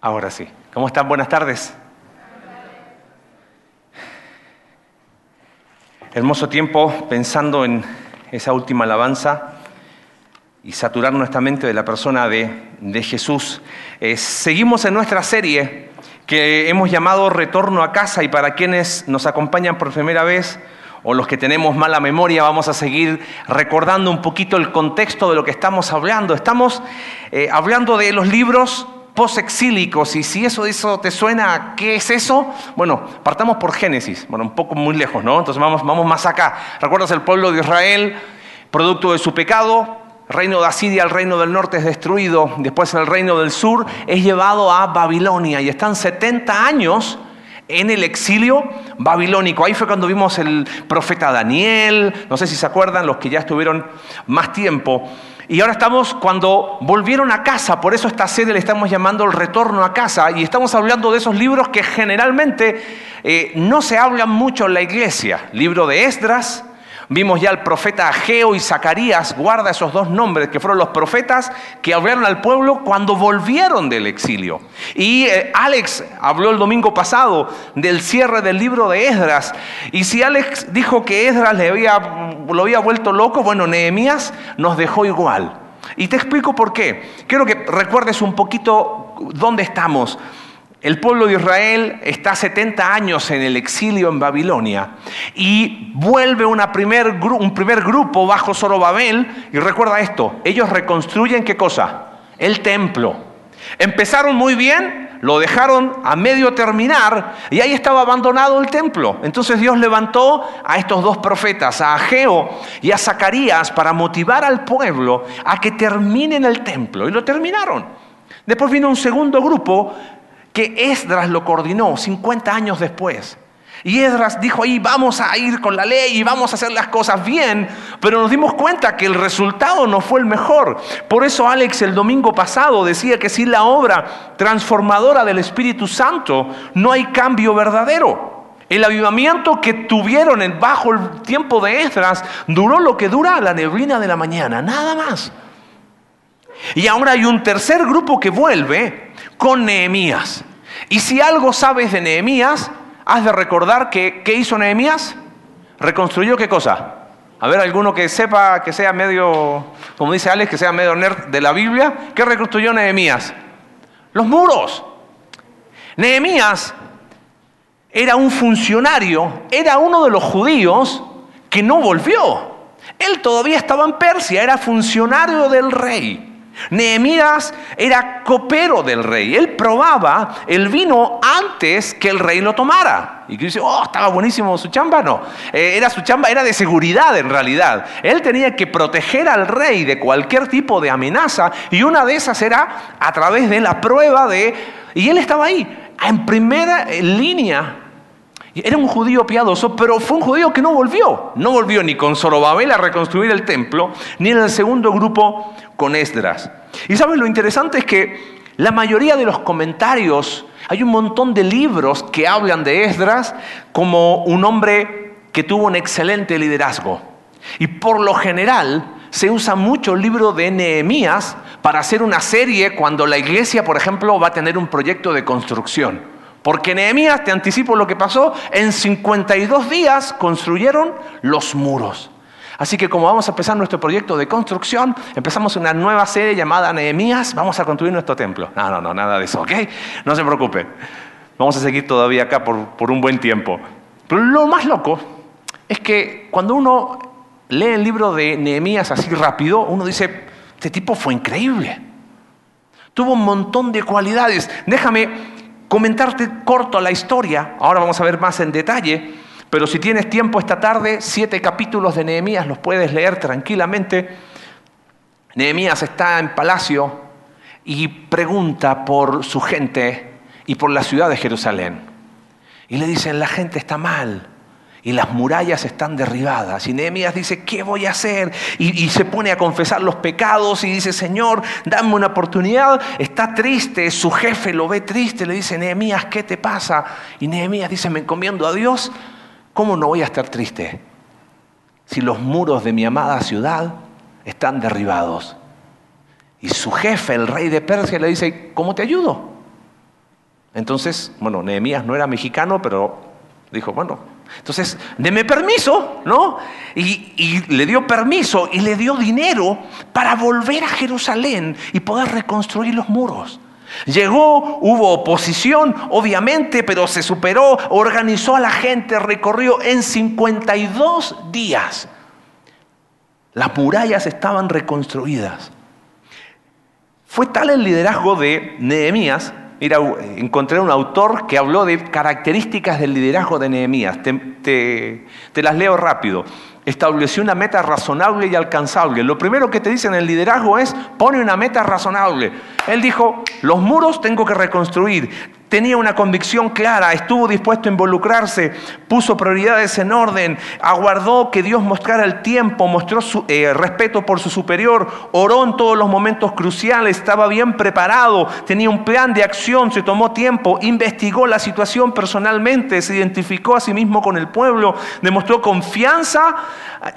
Ahora sí. ¿Cómo están? Buenas tardes. Hermoso tiempo pensando en esa última alabanza y saturar nuestra mente de la persona de, Jesús. Eh, seguimos en nuestra serie que hemos llamado Retorno a casa y para quienes nos acompañan por primera vez o los que tenemos mala memoria, vamos a seguir recordando un poquito el contexto de lo que estamos hablando. Estamos eh, hablando de los libros posexílicos y si eso, eso te suena, ¿qué es eso? Bueno, partamos por Génesis, bueno, un poco muy lejos, ¿no? Entonces vamos, vamos más acá. ¿Recuerdas el pueblo de Israel, producto de su pecado? Reino de Asiria, el reino del norte es destruido, después el reino del sur es llevado a Babilonia y están 70 años en el exilio babilónico. Ahí fue cuando vimos el profeta Daniel, no sé si se acuerdan, los que ya estuvieron más tiempo. Y ahora estamos cuando volvieron a casa, por eso esta serie le estamos llamando el retorno a casa, y estamos hablando de esos libros que generalmente eh, no se hablan mucho en la iglesia. Libro de Esdras, Vimos ya al profeta Ageo y Zacarías, guarda esos dos nombres, que fueron los profetas que hablaron al pueblo cuando volvieron del exilio. Y eh, Alex habló el domingo pasado del cierre del libro de Esdras. Y si Alex dijo que Esdras le había, lo había vuelto loco, bueno, Nehemías nos dejó igual. Y te explico por qué. Quiero que recuerdes un poquito dónde estamos. El pueblo de Israel está 70 años en el exilio en Babilonia y vuelve primer, un primer grupo bajo Zorobabel y recuerda esto, ellos reconstruyen qué cosa? El templo. Empezaron muy bien, lo dejaron a medio terminar y ahí estaba abandonado el templo. Entonces Dios levantó a estos dos profetas, a Ageo y a Zacarías, para motivar al pueblo a que terminen el templo y lo terminaron. Después vino un segundo grupo que Esdras lo coordinó 50 años después. Y Esdras dijo ahí, vamos a ir con la ley y vamos a hacer las cosas bien, pero nos dimos cuenta que el resultado no fue el mejor. Por eso Alex el domingo pasado decía que sin la obra transformadora del Espíritu Santo no hay cambio verdadero. El avivamiento que tuvieron bajo el tiempo de Esdras duró lo que dura la neblina de la mañana, nada más. Y ahora hay un tercer grupo que vuelve con Nehemías. Y si algo sabes de Nehemías, has de recordar que ¿qué hizo Nehemías? ¿Reconstruyó qué cosa? A ver, alguno que sepa, que sea medio, como dice Alex, que sea medio nerd de la Biblia, ¿qué reconstruyó Nehemías? Los muros. Nehemías era un funcionario, era uno de los judíos que no volvió. Él todavía estaba en Persia, era funcionario del rey. Nehemías era copero del rey. Él probaba el vino antes que el rey lo tomara. Y que dice, oh, estaba buenísimo su chamba. No, eh, era su chamba, era de seguridad en realidad. Él tenía que proteger al rey de cualquier tipo de amenaza. Y una de esas era a través de la prueba de... Y él estaba ahí, en primera línea era un judío piadoso, pero fue un judío que no volvió. No volvió ni con Zorobabel a reconstruir el templo, ni en el segundo grupo con Esdras. Y sabes, lo interesante es que la mayoría de los comentarios, hay un montón de libros que hablan de Esdras como un hombre que tuvo un excelente liderazgo. Y por lo general se usa mucho el libro de Nehemías para hacer una serie cuando la iglesia, por ejemplo, va a tener un proyecto de construcción. Porque Nehemías, te anticipo lo que pasó, en 52 días construyeron los muros. Así que como vamos a empezar nuestro proyecto de construcción, empezamos una nueva serie llamada Nehemías, vamos a construir nuestro templo. No, no, no, nada de eso, ¿ok? No se preocupe. Vamos a seguir todavía acá por, por un buen tiempo. Pero lo más loco es que cuando uno lee el libro de Nehemías así rápido, uno dice, este tipo fue increíble. Tuvo un montón de cualidades. Déjame comentarte corto la historia, ahora vamos a ver más en detalle, pero si tienes tiempo esta tarde, siete capítulos de Nehemías los puedes leer tranquilamente. Nehemías está en palacio y pregunta por su gente y por la ciudad de Jerusalén. Y le dicen, la gente está mal, y las murallas están derribadas. Y Nehemías dice, ¿qué voy a hacer? Y, se pone a confesar los pecados y dice, Señor, dame una oportunidad. Está triste, su jefe lo ve triste, le dice, Nehemías, ¿qué te pasa? Y Nehemías dice, me encomiendo a Dios, ¿cómo no voy a estar triste? Si los muros de mi amada ciudad están derribados. Y su jefe, el rey de Persia, le dice, ¿cómo te ayudo? Entonces, bueno, Nehemías no era mexicano, pero dijo, bueno, entonces, deme permiso, ¿no? Y, y, le dio permiso y le dio dinero para volver a Jerusalén y poder reconstruir los muros. Llegó, hubo oposición, obviamente, pero se superó, organizó a la gente, recorrió en 52 días. Las murallas estaban reconstruidas. Fue tal el liderazgo de Nehemías Mira, encontré un autor que habló de características del liderazgo de Nehemías. Te, las leo rápido. Estableció una meta razonable y alcanzable. Lo primero que te dice en el liderazgo es, pone una meta razonable. Él dijo, los muros tengo que reconstruir tenía una convicción clara, estuvo dispuesto a involucrarse, puso prioridades en orden, aguardó que Dios mostrara el tiempo, mostró su, eh, respeto por su superior, oró en todos los momentos cruciales, estaba bien preparado, tenía un plan de acción, se tomó tiempo, investigó la situación personalmente, se identificó a sí mismo con el pueblo, demostró confianza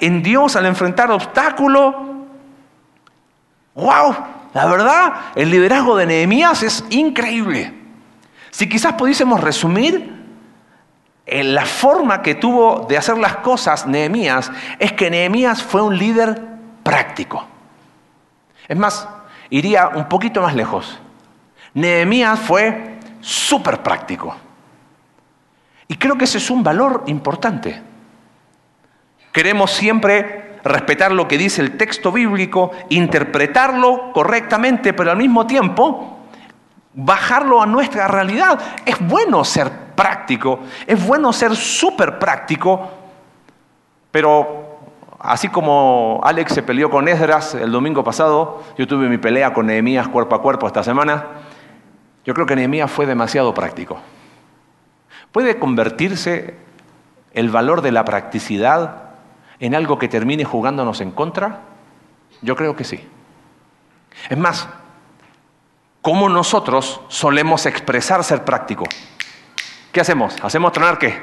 en Dios al enfrentar obstáculos. ¡Wow! La verdad, el liderazgo de Nehemías es increíble. Si quizás pudiésemos resumir, en la forma que tuvo de hacer las cosas Nehemías es que Nehemías fue un líder práctico. Es más, iría un poquito más lejos. Nehemías fue súper práctico. Y creo que ese es un valor importante. Queremos siempre respetar lo que dice el texto bíblico, interpretarlo correctamente, pero al mismo tiempo bajarlo a nuestra realidad. Es bueno ser práctico, es bueno ser súper práctico, pero así como Alex se peleó con Esdras el domingo pasado, yo tuve mi pelea con Nehemías cuerpo a cuerpo esta semana, yo creo que Nehemías fue demasiado práctico. ¿Puede convertirse el valor de la practicidad en algo que termine jugándonos en contra? Yo creo que sí. Es más, ¿Cómo nosotros solemos expresar ser práctico? ¿Qué hacemos? ¿Hacemos tronar qué?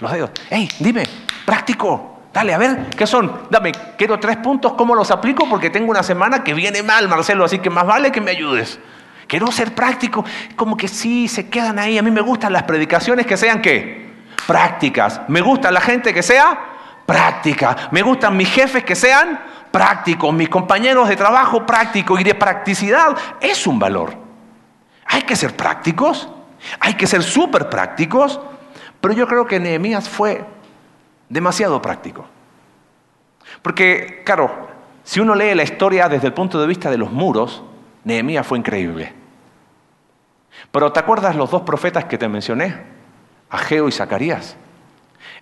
Los dedos. ¡Ey, dime! ¡Práctico! Dale, a ver, ¿qué son? Dame, quiero tres puntos, ¿cómo los aplico? Porque tengo una semana que viene mal, Marcelo, así que más vale que me ayudes. Quiero ser práctico. Como que sí, se quedan ahí. A mí me gustan las predicaciones que sean qué? Prácticas. Me gusta la gente que sea práctica. Me gustan mis jefes que sean prácticos. Mis compañeros de trabajo prácticos. Y de practicidad es un valor. Hay que ser prácticos, hay que ser súper prácticos, pero yo creo que Nehemías fue demasiado práctico. Porque, claro, si uno lee la historia desde el punto de vista de los muros, Nehemías fue increíble. Pero ¿te acuerdas los dos profetas que te mencioné? Ageo y Zacarías.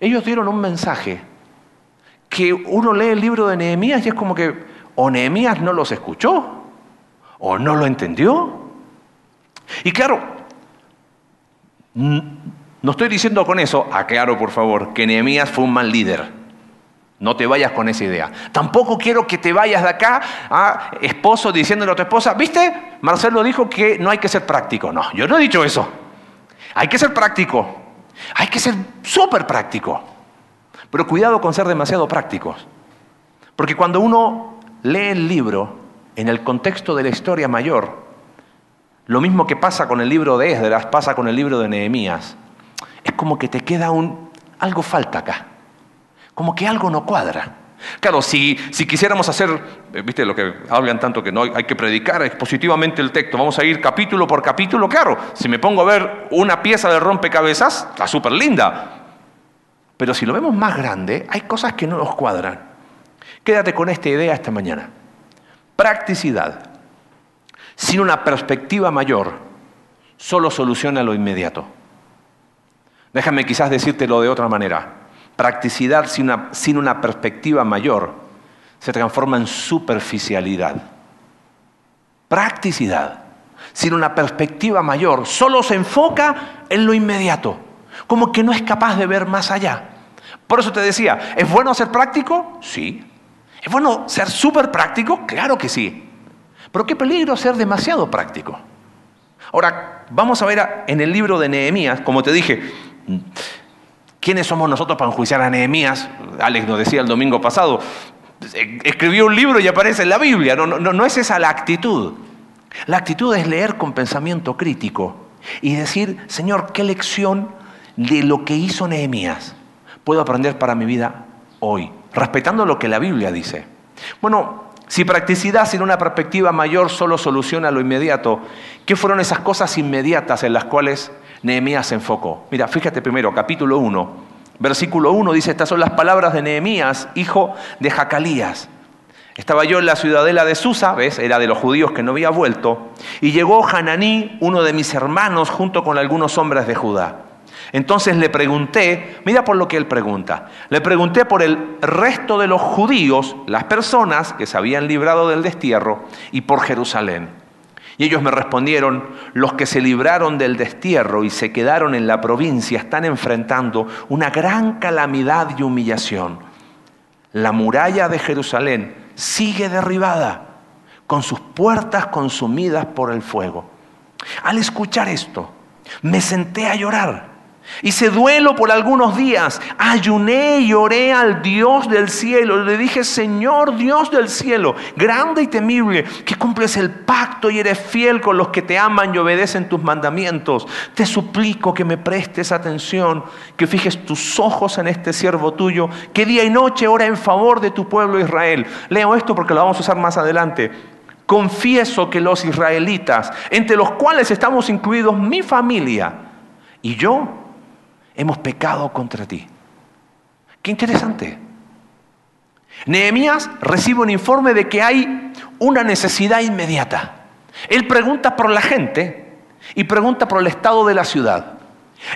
Ellos dieron un mensaje que uno lee el libro de Nehemías y es como que o Nehemías no los escuchó o no lo entendió y claro, no estoy diciendo con eso, aclaro por favor, que Nehemías fue un mal líder. No te vayas con esa idea. Tampoco quiero que te vayas de acá a esposo diciéndole a tu esposa, ¿viste? Marcelo dijo que no hay que ser práctico. No, yo no he dicho eso. Hay que ser práctico. Hay que ser súper práctico. Pero cuidado con ser demasiado prácticos. Porque cuando uno lee el libro en el contexto de la historia mayor, lo mismo que pasa con el libro de Esdras, pasa con el libro de Nehemías. Es como que te queda un... algo falta acá. Como que algo no cuadra. Claro, si, si quisiéramos hacer, eh, viste lo que hablan tanto que no hay que predicar expositivamente el texto, vamos a ir capítulo por capítulo, claro, si me pongo a ver una pieza de rompecabezas, está súper linda. Pero si lo vemos más grande, hay cosas que no nos cuadran. Quédate con esta idea esta mañana. Practicidad sin una perspectiva mayor, solo soluciona lo inmediato. Déjame quizás decírtelo de otra manera. Practicidad sin una, sin una perspectiva mayor se transforma en superficialidad. Practicidad sin una perspectiva mayor solo se enfoca en lo inmediato, como que no es capaz de ver más allá. Por eso te decía, ¿es bueno ser práctico? Sí. ¿Es bueno ser súper práctico? Claro que sí. Pero qué peligro ser demasiado práctico. Ahora, vamos a ver en el libro de Nehemías, como te dije, ¿quiénes somos nosotros para enjuiciar a Nehemías? Alex nos decía el domingo pasado, escribió un libro y aparece en la Biblia. No, no, no es esa la actitud. La actitud es leer con pensamiento crítico y decir, Señor, ¿qué lección de lo que hizo Nehemías puedo aprender para mi vida hoy? Respetando lo que la Biblia dice. Bueno, si practicidad sin una perspectiva mayor solo soluciona lo inmediato, ¿qué fueron esas cosas inmediatas en las cuales Nehemías se enfocó? Mira, fíjate primero, capítulo 1, versículo 1 dice, estas son las palabras de Nehemías, hijo de Jacalías. Estaba yo en la ciudadela de Susa, ¿ves? Era de los judíos que no había vuelto, y llegó Hananí, uno de mis hermanos, junto con algunos hombres de Judá. Entonces le pregunté, mira por lo que él pregunta, le pregunté por el resto de los judíos, las personas que se habían librado del destierro, y por Jerusalén. Y ellos me respondieron, los que se libraron del destierro y se quedaron en la provincia están enfrentando una gran calamidad y humillación. La muralla de Jerusalén sigue derribada, con sus puertas consumidas por el fuego. Al escuchar esto, me senté a llorar Hice duelo por algunos días, ayuné y oré al Dios del cielo. Le dije, Señor Dios del cielo, grande y temible, que cumples el pacto y eres fiel con los que te aman y obedecen tus mandamientos. Te suplico que me prestes atención, que fijes tus ojos en este siervo tuyo, que día y noche ora en favor de tu pueblo Israel. Leo esto porque lo vamos a usar más adelante. Confieso que los israelitas, entre los cuales estamos incluidos mi familia y yo, hemos pecado contra ti. Qué interesante. Nehemías recibe un informe de que hay una necesidad inmediata. Él pregunta por la gente y pregunta por el estado de la ciudad.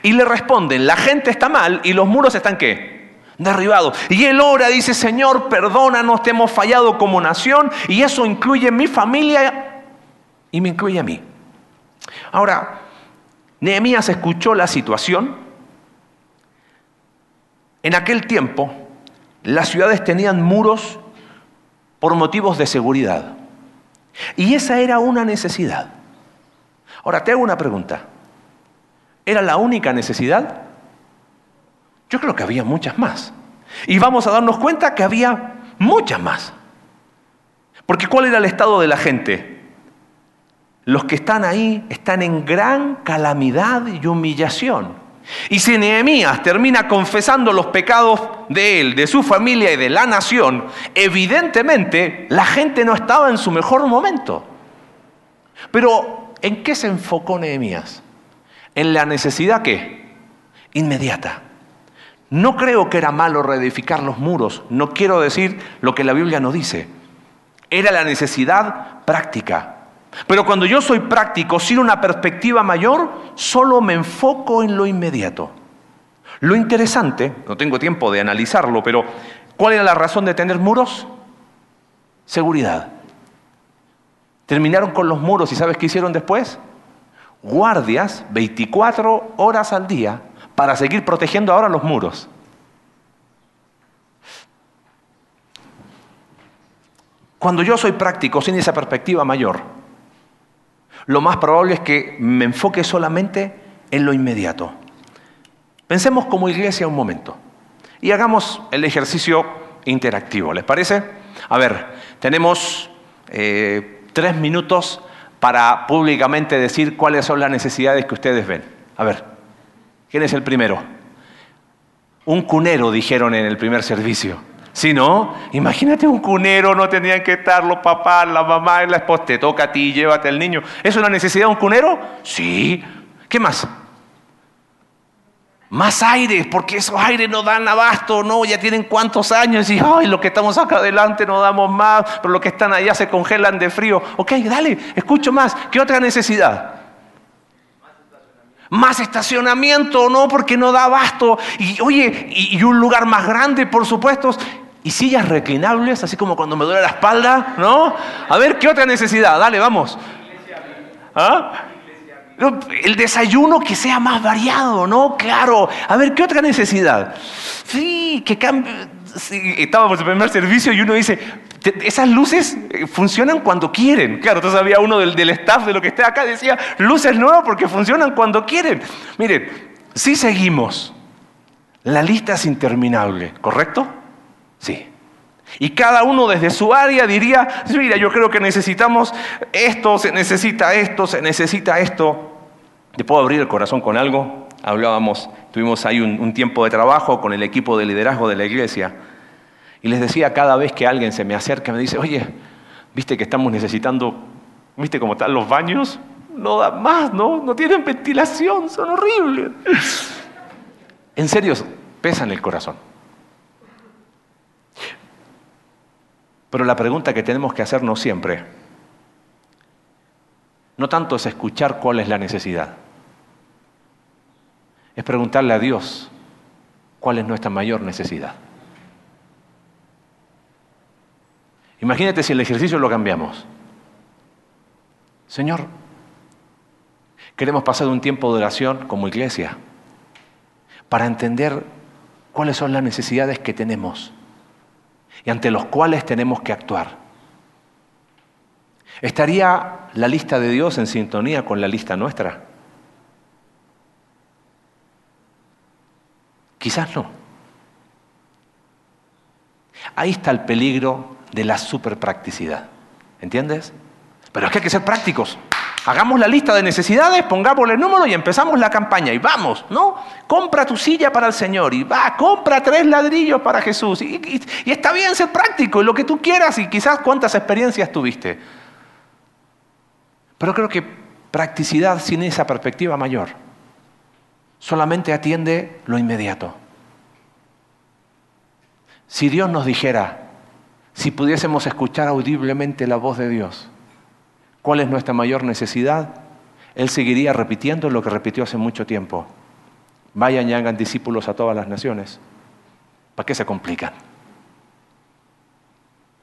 Y le responden, la gente está mal y los muros están qué? Derribados. Y él ora, dice, Señor, perdónanos, te hemos fallado como nación y eso incluye mi familia y me incluye a mí. Ahora, Nehemías escuchó la situación, en aquel tiempo, las ciudades tenían muros por motivos de seguridad. Y esa era una necesidad. Ahora, te hago una pregunta. ¿Era la única necesidad? Yo creo que había muchas más. Y vamos a darnos cuenta que había muchas más. Porque ¿cuál era el estado de la gente? Los que están ahí están en gran calamidad y humillación. Y si Nehemías termina confesando los pecados de él, de su familia y de la nación, evidentemente la gente no estaba en su mejor momento. Pero ¿en qué se enfocó Nehemías? En la necesidad que inmediata. No creo que era malo reedificar los muros, no quiero decir lo que la Biblia no dice. Era la necesidad práctica, pero cuando yo soy práctico, sin una perspectiva mayor, solo me enfoco en lo inmediato. Lo interesante, no tengo tiempo de analizarlo, pero ¿cuál era la razón de tener muros? Seguridad. Terminaron con los muros y ¿sabes qué hicieron después? Guardias 24 horas al día para seguir protegiendo ahora los muros. Cuando yo soy práctico sin esa perspectiva mayor, lo más probable es que me enfoque solamente en lo inmediato. Pensemos como iglesia un momento y hagamos el ejercicio interactivo. ¿Les parece? A ver, tenemos eh, tres minutos para públicamente decir cuáles son las necesidades que ustedes ven. A ver, ¿quién es el primero? Un cunero, dijeron en el primer servicio. Si no, imagínate un cunero, no tendrían que estar los papás, la mamá y la esposa. Te toca a ti, llévate al niño. ¿Es una necesidad de un cunero? Sí. ¿Qué más? Más aire, porque esos aires no dan abasto, no, ya tienen cuántos años y ay, los que estamos acá adelante no damos más, pero los que están allá se congelan de frío. Ok, dale, escucho más. ¿Qué otra necesidad? Más estacionamiento, no, porque no da abasto. Y oye, y un lugar más grande, por supuesto y sillas reclinables, así como cuando me duele la espalda, ¿no? A ver, ¿qué otra necesidad? Dale, vamos. ¿Ah? El desayuno que sea más variado, ¿no? Claro. A ver, ¿qué otra necesidad? Sí, que cambie. estábamos en el primer servicio y uno dice, esas luces eh, funcionan cuando quieren. Claro, entonces había uno del, staff de lo que está acá, decía, luces nuevas porque funcionan cuando quieren. Miren, si seguimos, la lista es interminable, ¿correcto? Sí. Y cada uno desde su área diría, mira, yo creo que necesitamos esto, se necesita esto, se necesita esto. ¿Te puedo abrir el corazón con algo? Hablábamos, tuvimos ahí un, tiempo de trabajo con el equipo de liderazgo de la iglesia. Y les decía cada vez que alguien se me acerca, me dice, oye, ¿viste que estamos necesitando, viste cómo están los baños? No da más, ¿no? No tienen ventilación, son horribles. En serio, pesan el corazón. Pero la pregunta que tenemos que hacernos siempre, no tanto es escuchar cuál es la necesidad, es preguntarle a Dios cuál es nuestra mayor necesidad. Imagínate si el ejercicio lo cambiamos. Señor, queremos pasar un tiempo de oración como iglesia para entender cuáles son las necesidades que tenemos y ante los cuales tenemos que actuar. ¿Estaría la lista de Dios en sintonía con la lista nuestra? Quizás no. Ahí está el peligro de la superpracticidad. ¿Entiendes? Pero es que hay que ser prácticos. Hagamos la lista de necesidades, pongámosle el número y empezamos la campaña. Y vamos, ¿no? Compra tu silla para el Señor y va, compra tres ladrillos para Jesús. Y, y está bien ser práctico y lo que tú quieras y quizás cuántas experiencias tuviste. Pero creo que practicidad sin esa perspectiva mayor solamente atiende lo inmediato. Si Dios nos dijera, si pudiésemos escuchar audiblemente la voz de Dios, ¿Cuál es nuestra mayor necesidad? Él seguiría repitiendo lo que repitió hace mucho tiempo. Vayan y hagan discípulos a todas las naciones. ¿Para qué se complican?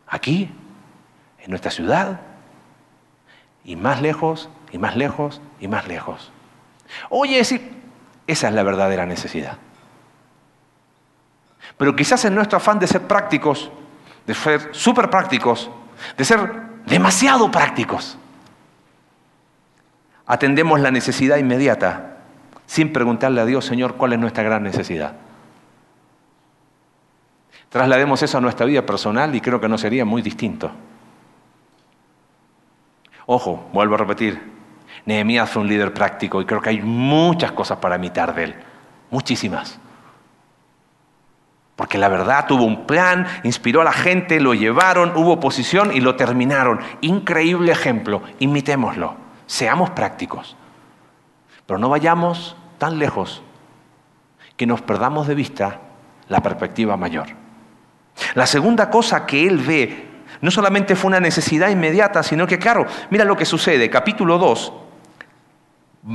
Aquí, en nuestra ciudad, y más lejos, y más lejos, y más lejos. Oye, sí, esa es la verdadera necesidad. Pero quizás en nuestro afán de ser prácticos, de ser súper prácticos, de ser demasiado prácticos, atendemos la necesidad inmediata sin preguntarle a Dios, Señor, cuál es nuestra gran necesidad. Traslademos eso a nuestra vida personal y creo que no sería muy distinto. Ojo, vuelvo a repetir, Nehemías fue un líder práctico y creo que hay muchas cosas para imitar de él, muchísimas. Porque la verdad tuvo un plan, inspiró a la gente, lo llevaron, hubo oposición y lo terminaron. Increíble ejemplo, imitémoslo. Seamos prácticos, pero no vayamos tan lejos que nos perdamos de vista la perspectiva mayor. La segunda cosa que él ve no solamente fue una necesidad inmediata, sino que, claro, mira lo que sucede. Capítulo 2,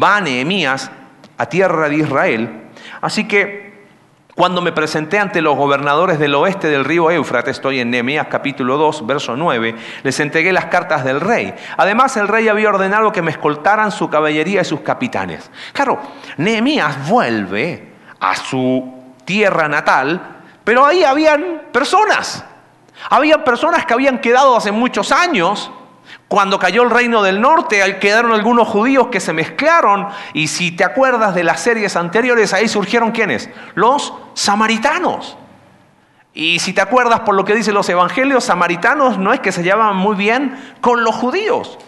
va Nehemías a tierra de Israel, así que cuando me presenté ante los gobernadores del oeste del río Éufrates, estoy en Nehemías capítulo 2, verso 9, les entregué las cartas del rey. Además, el rey había ordenado que me escoltaran su caballería y sus capitanes. Claro, Nehemías vuelve a su tierra natal, pero ahí habían personas. Habían personas que habían quedado hace muchos años cuando cayó el reino del norte, quedaron algunos judíos que se mezclaron y si te acuerdas de las series anteriores, ahí surgieron quiénes? Los samaritanos. Y si te acuerdas por lo que dicen los evangelios, samaritanos no es que se llevaban muy bien con los judíos.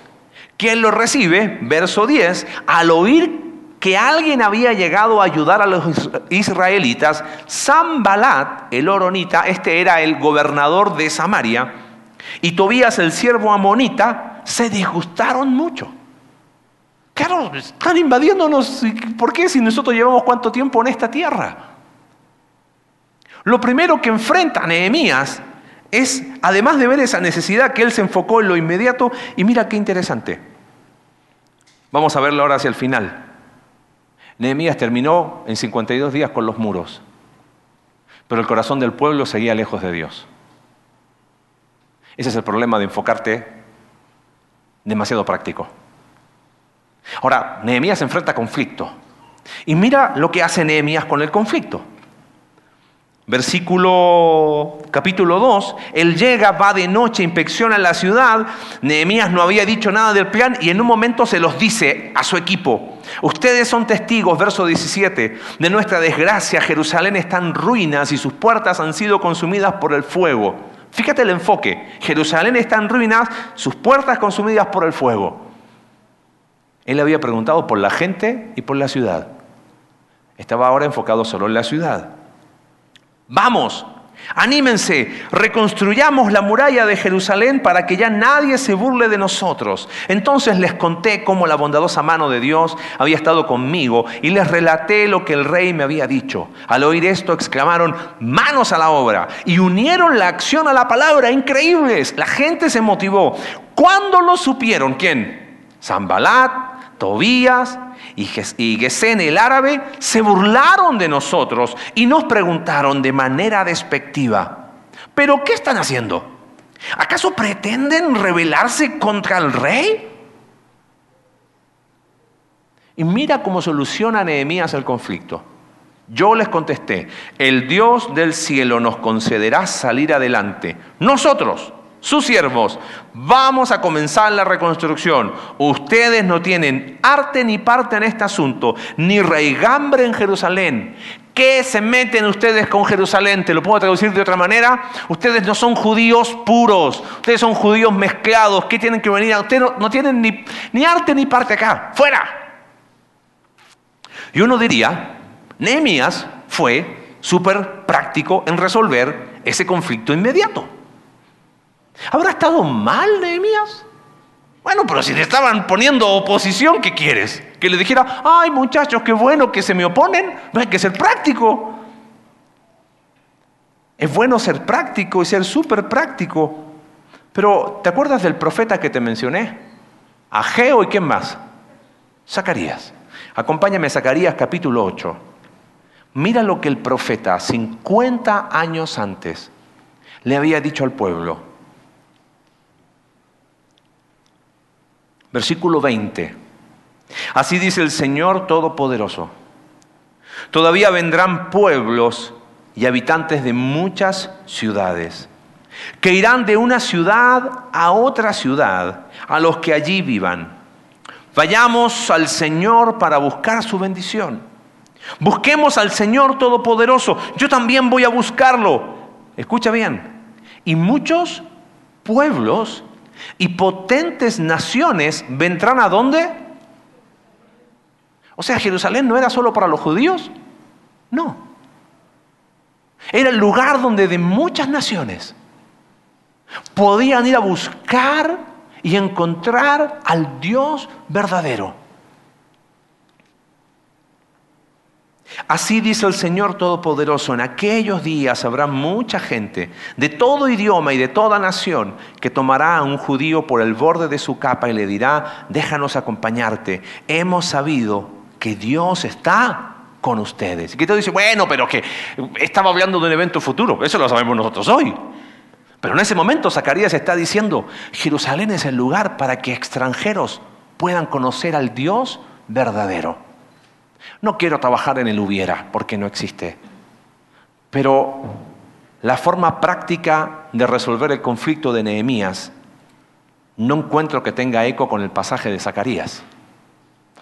¿Quién lo recibe? Verso 10, al oír que alguien había llegado a ayudar a los israelitas, Sambalat, el oronita, este era el gobernador de Samaria, y Tobías, el siervo amonita, se disgustaron mucho. Claro, están invadiéndonos. ¿Por qué si nosotros llevamos cuánto tiempo en esta tierra? Lo primero que enfrenta Nehemías es, además de ver esa necesidad, que él se enfocó en lo inmediato. Y mira qué interesante. Vamos a verlo ahora hacia el final. Nehemías terminó en 52 días con los muros, pero el corazón del pueblo seguía lejos de Dios. Ese es el problema de enfocarte demasiado práctico. Ahora, Nehemías se enfrenta a conflicto. Y mira lo que hace Nehemías con el conflicto. Versículo capítulo 2, él llega, va de noche, inspecciona la ciudad, Nehemías no había dicho nada del plan y en un momento se los dice a su equipo, ustedes son testigos, verso 17, de nuestra desgracia, Jerusalén está en ruinas y sus puertas han sido consumidas por el fuego. Fíjate el enfoque. Jerusalén está en ruinas, sus puertas consumidas por el fuego. Él había preguntado por la gente y por la ciudad. Estaba ahora enfocado solo en la ciudad. Vamos, Anímense, reconstruyamos la muralla de Jerusalén para que ya nadie se burle de nosotros. Entonces les conté cómo la bondadosa mano de Dios había estado conmigo y les relaté lo que el rey me había dicho. Al oír esto exclamaron, manos a la obra, y unieron la acción a la palabra, increíbles. La gente se motivó. ¿Cuándo lo supieron? ¿Quién? Zambalat, Tobías, y Gesén el árabe se burlaron de nosotros y nos preguntaron de manera despectiva, ¿pero qué están haciendo? ¿Acaso pretenden rebelarse contra el rey? Y mira cómo soluciona Nehemías el conflicto. Yo les contesté, el Dios del cielo nos concederá salir adelante. Nosotros, sus siervos, vamos a comenzar la reconstrucción. Ustedes no tienen arte ni parte en este asunto, ni raigambre en Jerusalén. ¿Qué se meten ustedes con Jerusalén? Te lo puedo traducir de otra manera. Ustedes no son judíos puros, ustedes son judíos mezclados. ¿Qué tienen que venir? Ustedes no, tienen ni, ni arte ni parte acá. ¡Fuera! Y uno diría, Nehemías fue súper práctico en resolver ese conflicto inmediato. ¿Habrá estado mal Nehemías? Bueno, pero si le estaban poniendo oposición, ¿qué quieres? Que le dijera, ay muchachos, qué bueno que se me oponen, no hay que ser práctico. Es bueno ser práctico y ser súper práctico. Pero, ¿te acuerdas del profeta que te mencioné? Ageo y quién más? Zacarías. Acompáñame a Zacarías capítulo 8. Mira lo que el profeta 50 años antes le había dicho al pueblo. Versículo 20. Así dice el Señor Todopoderoso. Todavía vendrán pueblos y habitantes de muchas ciudades, que irán de una ciudad a otra ciudad, a los que allí vivan. Vayamos al Señor para buscar su bendición. Busquemos al Señor Todopoderoso. Yo también voy a buscarlo. Escucha bien. Y muchos pueblos y potentes naciones vendrán a dónde? O sea, Jerusalén no era solo para los judíos, no. Era el lugar donde de muchas naciones podían ir a buscar y encontrar al Dios verdadero. Así dice el Señor Todopoderoso, en aquellos días habrá mucha gente de todo idioma y de toda nación que tomará a un judío por el borde de su capa y le dirá, déjanos acompañarte, hemos sabido que Dios está con ustedes. Y que te dice, bueno, pero que estaba hablando de un evento futuro, eso lo sabemos nosotros hoy. Pero en ese momento Zacarías está diciendo, Jerusalén es el lugar para que extranjeros puedan conocer al Dios verdadero. No quiero trabajar en el hubiera, porque no existe. Pero la forma práctica de resolver el conflicto de Nehemías no encuentro que tenga eco con el pasaje de Zacarías.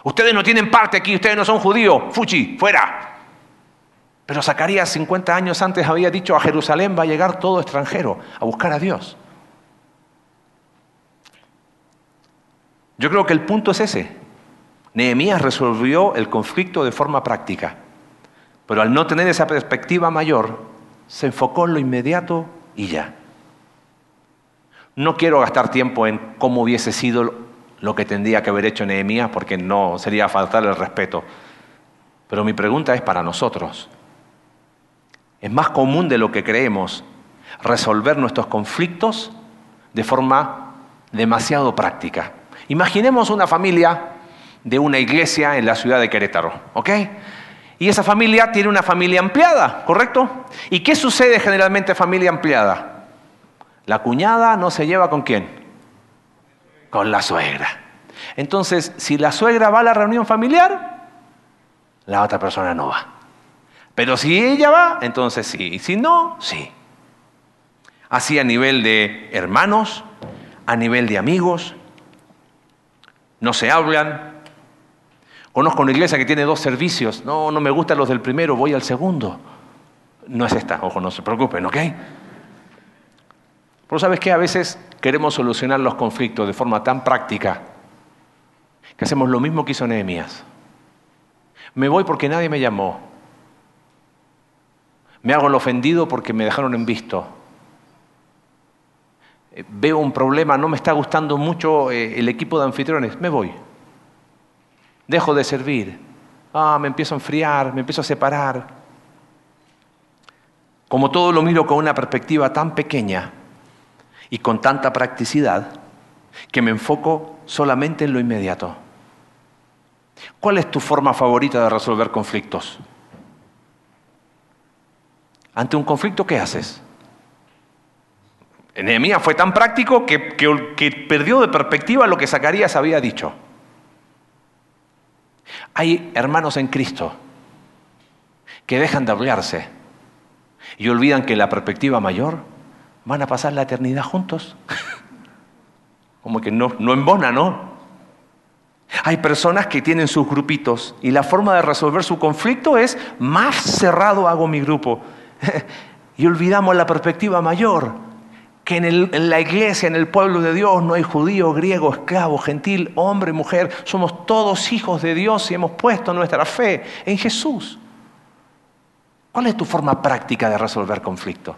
Ustedes no tienen parte aquí, ustedes no son judíos, fuchi, fuera. Pero Zacarías 50 años antes había dicho a Jerusalén va a llegar todo extranjero a buscar a Dios. Yo creo que el punto es ese. Nehemías resolvió el conflicto de forma práctica, pero al no tener esa perspectiva mayor, se enfocó en lo inmediato y ya. No quiero gastar tiempo en cómo hubiese sido lo que tendría que haber hecho Nehemías, porque no sería faltar el respeto. Pero mi pregunta es para nosotros. Es más común de lo que creemos resolver nuestros conflictos de forma demasiado práctica. Imaginemos una familia de una iglesia en la ciudad de Querétaro, ¿ok? Y esa familia tiene una familia ampliada, ¿correcto? ¿Y qué sucede generalmente en familia ampliada? La cuñada no se lleva con quién? Con la suegra. Entonces, si la suegra va a la reunión familiar, la otra persona no va. Pero si ella va, entonces sí. Y si no, sí. Así a nivel de hermanos, a nivel de amigos, no se hablan, Conozco una iglesia que tiene dos servicios. No, no me gustan los del primero, voy al segundo. No es esta, ojo, no se preocupen, ¿ok? Pero sabes qué, a veces queremos solucionar los conflictos de forma tan práctica que hacemos lo mismo que hizo Nehemías. Me voy porque nadie me llamó. Me hago el ofendido porque me dejaron en visto. Eh, veo un problema, no me está gustando mucho eh, el equipo de anfitriones, me voy. Dejo de servir. Ah, me empiezo a enfriar, me empiezo a separar. Como todo lo miro con una perspectiva tan pequeña y con tanta practicidad, que me enfoco solamente en lo inmediato. ¿Cuál es tu forma favorita de resolver conflictos? Ante un conflicto, ¿qué haces? Nehemías fue tan práctico que, que, perdió de perspectiva lo que Zacarías había dicho. Hay hermanos en Cristo que dejan de hablarse y olvidan que la perspectiva mayor van a pasar la eternidad juntos. Como que no, no embona, ¿no? Hay personas que tienen sus grupitos y la forma de resolver su conflicto es más cerrado hago mi grupo. y olvidamos la perspectiva mayor, que en, en, la iglesia, en el pueblo de Dios, no hay judío, griego, esclavo, gentil, hombre, mujer. Somos todos hijos de Dios y hemos puesto nuestra fe en Jesús. ¿Cuál es tu forma práctica de resolver conflicto?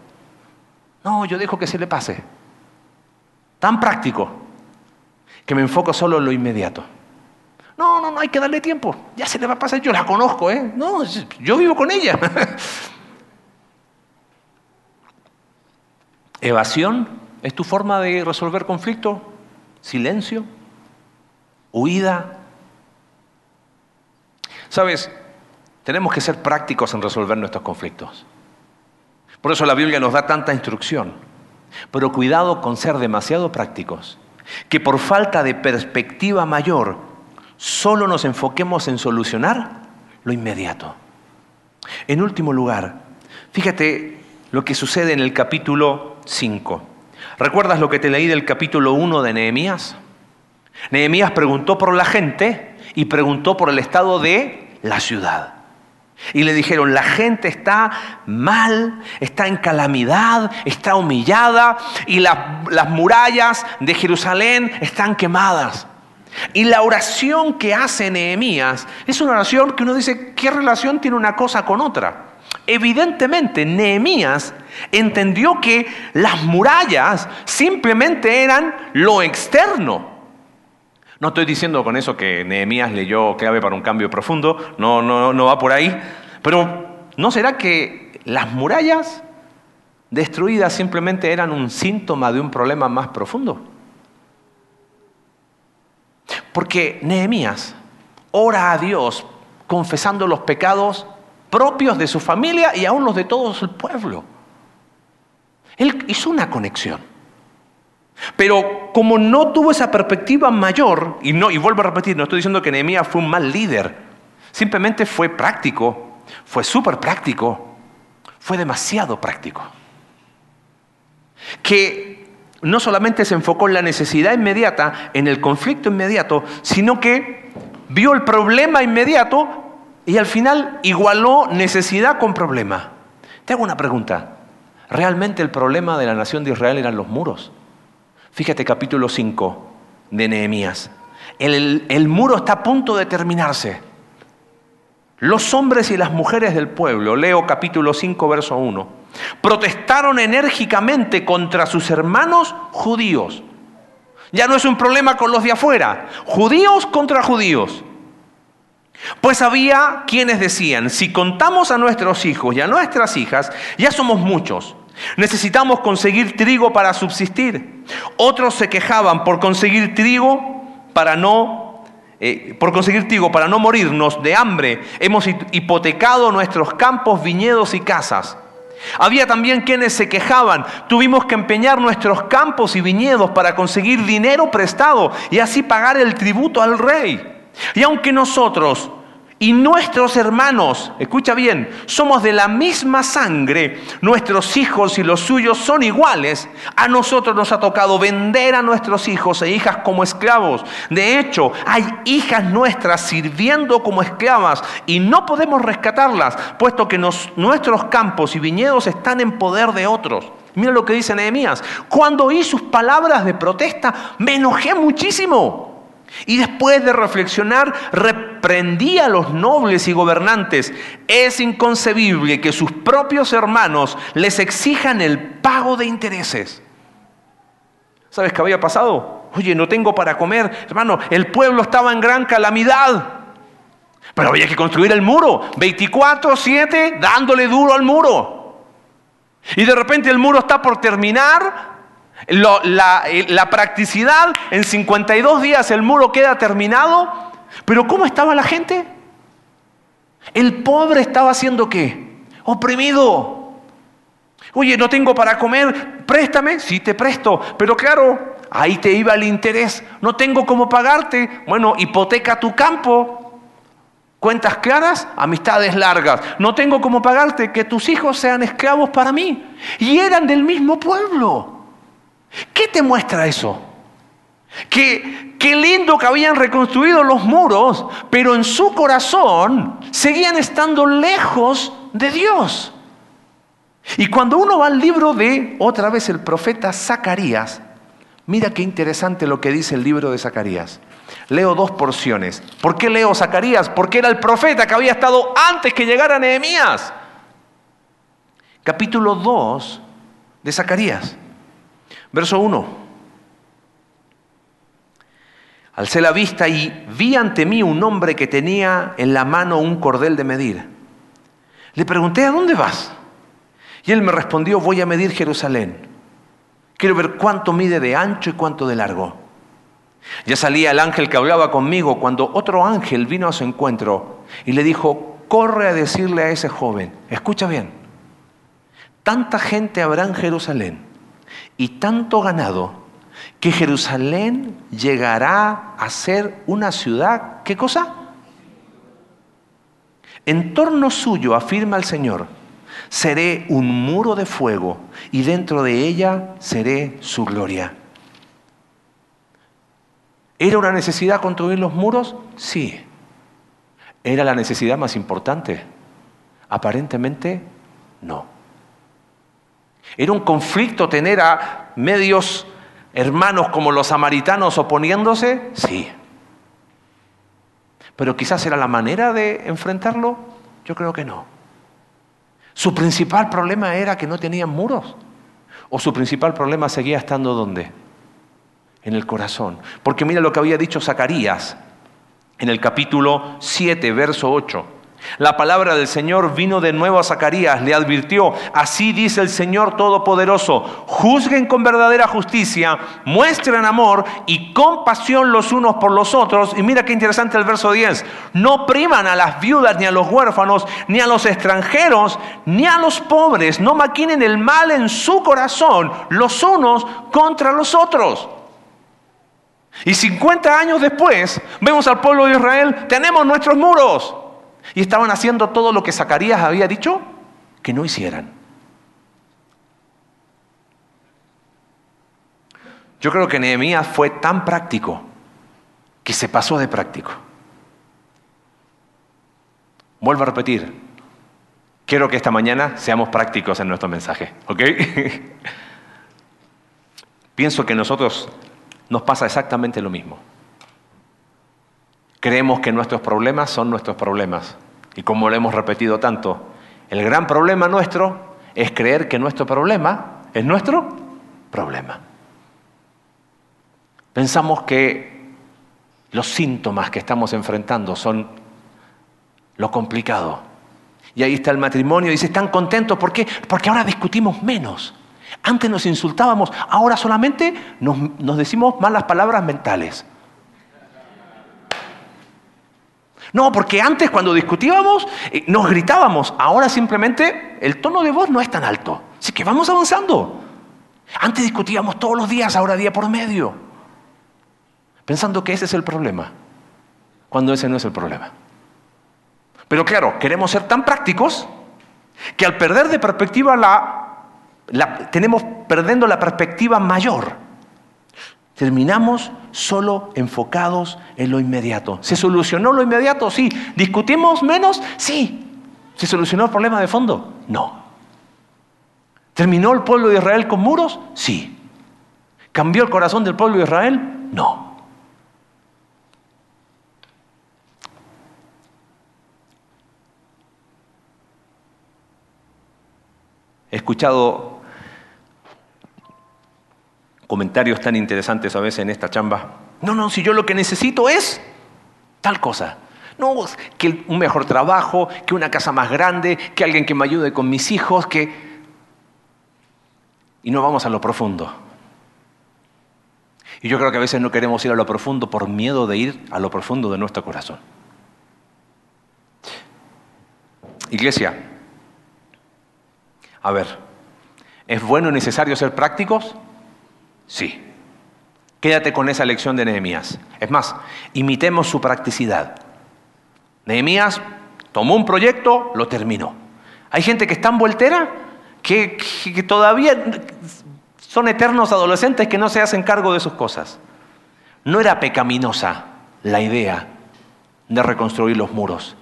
No, yo dejo que se le pase. Tan práctico que me enfoco solo en lo inmediato. No, no, no hay que darle tiempo. Ya se le va a pasar. Yo la conozco, ¿eh? No, yo vivo con ella. Evasión es tu forma de resolver conflicto. Silencio. Huida. Sabes, tenemos que ser prácticos en resolver nuestros conflictos. Por eso la Biblia nos da tanta instrucción. Pero cuidado con ser demasiado prácticos, que por falta de perspectiva mayor solo nos enfoquemos en solucionar lo inmediato. En último lugar, fíjate lo que sucede en el capítulo 5. ¿Recuerdas lo que te leí del capítulo 1 de Nehemías? Nehemías preguntó por la gente y preguntó por el estado de la ciudad. Y le dijeron, la gente está mal, está en calamidad, está humillada y las murallas de Jerusalén están quemadas. Y la oración que hace Nehemías es una oración que uno dice, ¿qué relación tiene una cosa con otra? Evidentemente, Nehemías entendió que las murallas simplemente eran lo externo. No estoy diciendo con eso que Nehemías leyó clave para un cambio profundo, no, no, no va por ahí. Pero ¿no será que las murallas destruidas simplemente eran un síntoma de un problema más profundo? Porque Nehemías ora a Dios confesando los pecados propios de su familia y aún los de todo el pueblo. Él hizo una conexión. Pero como no tuvo esa perspectiva mayor, y, no, y vuelvo a repetir, no estoy diciendo que Nehemías fue un mal líder, simplemente fue práctico, fue súper práctico, fue demasiado práctico. Que no solamente se enfocó en la necesidad inmediata, en el conflicto inmediato, sino que vio el problema inmediato y al final igualó necesidad con problema. Te hago una pregunta. ¿Realmente el problema de la nación de Israel eran los muros? Fíjate capítulo 5 de Nehemías. El, el muro está a punto de terminarse. Los hombres y las mujeres del pueblo, leo capítulo 5, verso 1, protestaron enérgicamente contra sus hermanos judíos. Ya no es un problema con los de afuera, judíos contra judíos. Pues había quienes decían, si contamos a nuestros hijos y a nuestras hijas, ya somos muchos. Necesitamos conseguir trigo para subsistir. Otros se quejaban por conseguir trigo para no, eh, por conseguir trigo para no morirnos de hambre. Hemos hipotecado nuestros campos, viñedos y casas. Había también quienes se quejaban, tuvimos que empeñar nuestros campos y viñedos para conseguir dinero prestado y así pagar el tributo al rey. Y aunque nosotros y nuestros hermanos, escucha bien, somos de la misma sangre, nuestros hijos y los suyos son iguales. A nosotros nos ha tocado vender a nuestros hijos e hijas como esclavos. De hecho, hay hijas nuestras sirviendo como esclavas y no podemos rescatarlas, puesto que nuestros campos y viñedos están en poder de otros. Mira lo que dice Nehemías. Cuando oí sus palabras de protesta, me enojé muchísimo. Y después de reflexionar, reprendía a los nobles y gobernantes. Es inconcebible que sus propios hermanos les exijan el pago de intereses. ¿Sabes qué había pasado? Oye, no tengo para comer. Hermano, el pueblo estaba en gran calamidad. Pero había que construir el muro. 24-7 dándole duro al muro. Y de repente el muro está por terminar eh, la, practicidad, en 52 días el muro queda terminado, pero ¿cómo estaba la gente? El pobre estaba haciendo qué? Oprimido. Oye, no tengo para comer, préstame, sí te presto, pero claro, ahí te iba el interés, no tengo cómo pagarte, bueno, hipoteca tu campo, Cuentas claras, amistades largas. No tengo cómo pagarte, que tus hijos sean esclavos para mí. Y eran del mismo pueblo. ¿Qué te muestra eso? Que qué lindo que habían reconstruido los muros, pero en su corazón seguían estando lejos de Dios. Y cuando uno va al libro de, otra vez, el profeta Zacarías, mira qué interesante lo que dice el libro de Zacarías. Leo dos porciones. ¿Por qué leo Zacarías? Porque era el profeta que había estado antes que llegara Nehemías. Capítulo 2 de Zacarías. Verso 1. Alcé la vista y vi ante mí un hombre que tenía en la mano un cordel de medir. Le pregunté, ¿a dónde vas? Y él me respondió, voy a medir Jerusalén. Quiero ver cuánto mide de ancho y cuánto de largo. Ya salía el ángel que hablaba conmigo cuando otro ángel vino a su encuentro y le dijo, corre a decirle a ese joven, escucha bien, tanta gente habrá en Jerusalén y tanto ganado que Jerusalén llegará a ser una ciudad, ¿qué cosa? En torno suyo, afirma el Señor, seré un muro de fuego y dentro de ella seré su gloria. ¿Era una necesidad construir los muros? Sí. ¿Era la necesidad más importante? Aparentemente, no. Era un conflicto tener a medios hermanos como los samaritanos oponiéndose, sí. Pero quizás era la manera de enfrentarlo, yo creo que no. Su principal problema era que no tenían muros. O su principal problema seguía estando donde? En el corazón. Porque mira lo que había dicho Zacarías en el capítulo 7, verso 8. La palabra del Señor vino de nuevo a Zacarías, le advirtió, así dice el Señor Todopoderoso, juzguen con verdadera justicia, muestren amor y compasión los unos por los otros. Y mira qué interesante el verso 10, no priman a las viudas ni a los huérfanos, ni a los extranjeros, ni a los pobres, no maquinen el mal en su corazón los unos contra los otros. Y 50 años después, vemos al pueblo de Israel, tenemos nuestros muros. Y estaban haciendo todo lo que Zacarías había dicho que no hicieran. Yo creo que Nehemías fue tan práctico que se pasó de práctico. Vuelvo a repetir, quiero que esta mañana seamos prácticos en nuestro mensaje, ¿ok? Pienso que a nosotros nos pasa exactamente lo mismo. Creemos que nuestros problemas son nuestros problemas. Y como lo hemos repetido tanto, el gran problema nuestro es creer que nuestro problema es nuestro problema. Pensamos que los síntomas que estamos enfrentando son lo complicado. Y ahí está el matrimonio dice, ¿están contentos? ¿Por qué? Porque ahora discutimos menos. Antes nos insultábamos, ahora solamente nos, nos decimos malas palabras mentales. No, porque antes cuando discutíamos eh, nos gritábamos, ahora simplemente el tono de voz no es tan alto. Así que vamos avanzando. Antes discutíamos todos los días, ahora día por medio. Pensando que ese es el problema, cuando ese no es el problema. Pero claro, queremos ser tan prácticos que al perder de perspectiva la, la tenemos perdiendo la perspectiva mayor terminamos solo enfocados en lo inmediato. ¿Se solucionó lo inmediato? Sí. ¿Discutimos menos? Sí. ¿Se solucionó el problema de fondo? No. ¿Terminó el pueblo de Israel con muros? Sí. ¿Cambió el corazón del pueblo de Israel? No. He escuchado comentarios tan interesantes a veces en esta chamba. No, no, si yo lo que necesito es tal cosa. No, que un mejor trabajo, que una casa más grande, que alguien que me ayude con mis hijos, que... Y no vamos a lo profundo. Y yo creo que a veces no queremos ir a lo profundo por miedo de ir a lo profundo de nuestro corazón. Iglesia, a ver, ¿es bueno y necesario ser prácticos? Sí. Quédate con esa lección de Nehemías. Es más, imitemos su practicidad. Nehemías tomó un proyecto, lo terminó. Hay gente que está en voltera que, que todavía son eternos adolescentes que no se hacen cargo de sus cosas. No era pecaminosa la idea de reconstruir los muros.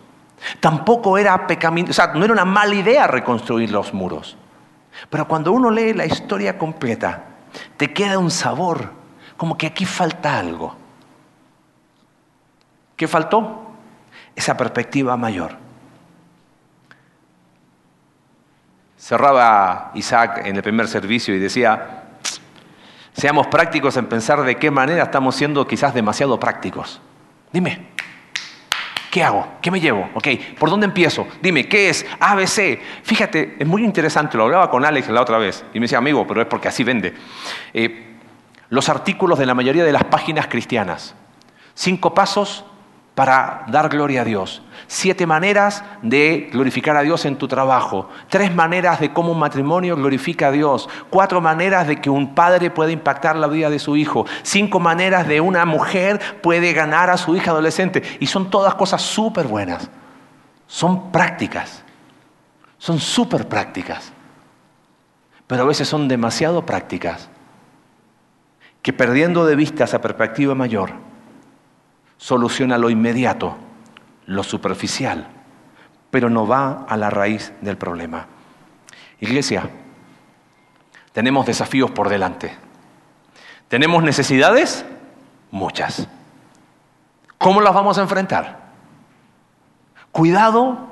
Tampoco era pecaminosa, o sea, no era una mala idea reconstruir los muros. Pero cuando uno lee la historia completa, te queda un sabor, como que aquí falta algo. ¿Qué faltó? Esa perspectiva mayor. Cerraba Isaac en el primer servicio y decía, seamos prácticos en pensar de qué manera estamos siendo quizás demasiado prácticos. Dime, ¿qué hago? ¿Qué me llevo? Ok, ¿por dónde empiezo? Dime, ¿qué es? ABC. Fíjate, es muy interesante, lo hablaba con Alex la otra vez y me decía, amigo, pero es porque así vende. Eh, los artículos de la mayoría de las páginas cristianas. Cinco pasos para dar gloria a Dios. Siete maneras de glorificar a Dios en tu trabajo. Tres maneras de cómo un matrimonio glorifica a Dios. Cuatro maneras de que un padre puede impactar la vida de su hijo. Cinco maneras de una mujer puede ganar a su hija adolescente. Y son todas cosas súper buenas. Son prácticas. Son súper prácticas. Pero a veces son demasiado prácticas. Que perdiendo de vista esa perspectiva mayor, soluciona lo inmediato lo superficial, pero no va a la raíz del problema. Iglesia, tenemos desafíos por delante. ¿Tenemos necesidades? Muchas. ¿Cómo las vamos a enfrentar? Cuidado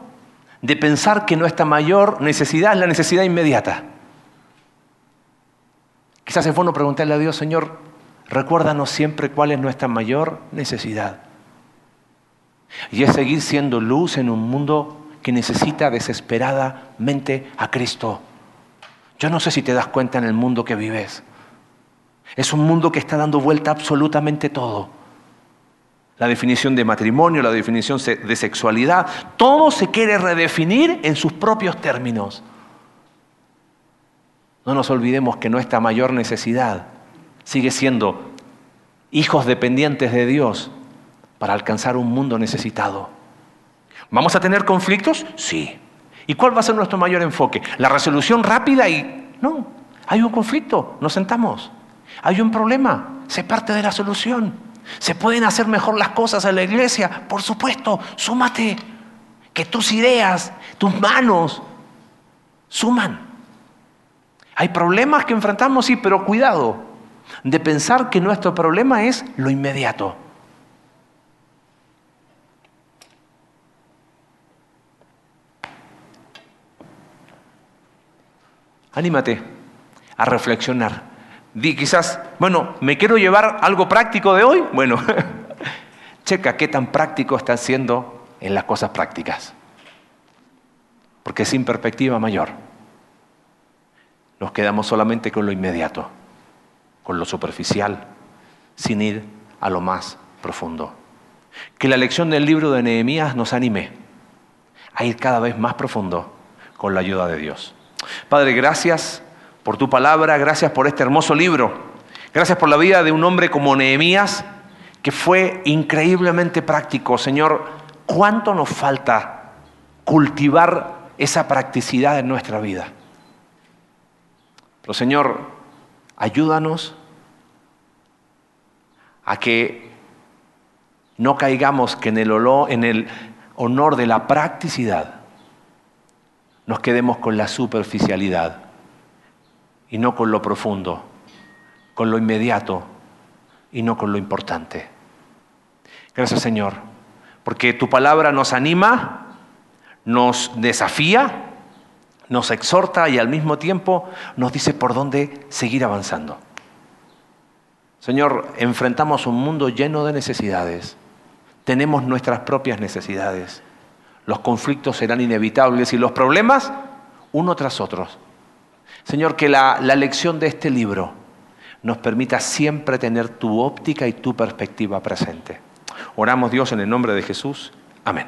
de pensar que nuestra mayor necesidad es la necesidad inmediata. Quizás es bueno preguntarle a Dios, Señor, recuérdanos siempre cuál es nuestra mayor necesidad. Y es seguir siendo luz en un mundo que necesita desesperadamente a Cristo. Yo no sé si te das cuenta en el mundo que vives. Es un mundo que está dando vuelta absolutamente todo. La definición de matrimonio, la definición de sexualidad, todo se quiere redefinir en sus propios términos. No nos olvidemos que nuestra mayor necesidad sigue siendo hijos dependientes de Dios para alcanzar un mundo necesitado. ¿Vamos a tener conflictos? Sí. ¿Y cuál va a ser nuestro mayor enfoque? ¿La resolución rápida y... No, hay un conflicto, nos sentamos. Hay un problema, se parte de la solución. ¿Se pueden hacer mejor las cosas en la iglesia? Por supuesto, súmate. Que tus ideas, tus manos, suman. Hay problemas que enfrentamos, sí, pero cuidado de pensar que nuestro problema es lo inmediato. Anímate a reflexionar. Di quizás, bueno, ¿me quiero llevar algo práctico de hoy? Bueno, checa qué tan práctico estás siendo en las cosas prácticas. Porque sin perspectiva mayor, nos quedamos solamente con lo inmediato, con lo superficial, sin ir a lo más profundo. Que la lección del libro de Nehemías nos anime a ir cada vez más profundo con la ayuda de Dios. Padre, gracias por tu palabra, gracias por este hermoso libro, gracias por la vida de un hombre como Nehemías, que fue increíblemente práctico. Señor, ¿cuánto nos falta cultivar esa practicidad en nuestra vida? Pero Señor, ayúdanos a que no caigamos que en el, el honor de la practicidad nos quedemos con la superficialidad y no con lo profundo, con lo inmediato y no con lo importante. Gracias Señor, porque tu palabra nos anima, nos desafía, nos exhorta y al mismo tiempo nos dice por dónde seguir avanzando. Señor, enfrentamos un mundo lleno de necesidades. Tenemos nuestras propias necesidades. Los conflictos serán inevitables y los problemas uno tras otro. Señor, que la, la lección de este libro nos permita siempre tener tu óptica y tu perspectiva presente. Oramos Dios en el nombre de Jesús. Amén.